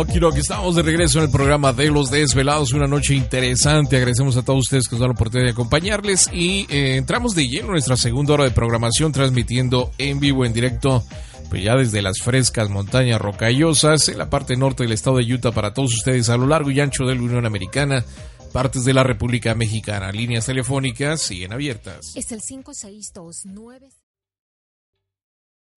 Aquí estamos de regreso en el programa de Los Desvelados, una noche interesante. Agradecemos a todos ustedes que nos dan la oportunidad de acompañarles y eh, entramos de lleno en nuestra segunda hora de programación, transmitiendo en vivo, en directo, pues ya desde las frescas montañas rocallosas en la parte norte del estado de Utah para todos ustedes a lo largo y ancho de la Unión Americana, partes de la República Mexicana. Líneas telefónicas siguen abiertas. Es el 5629.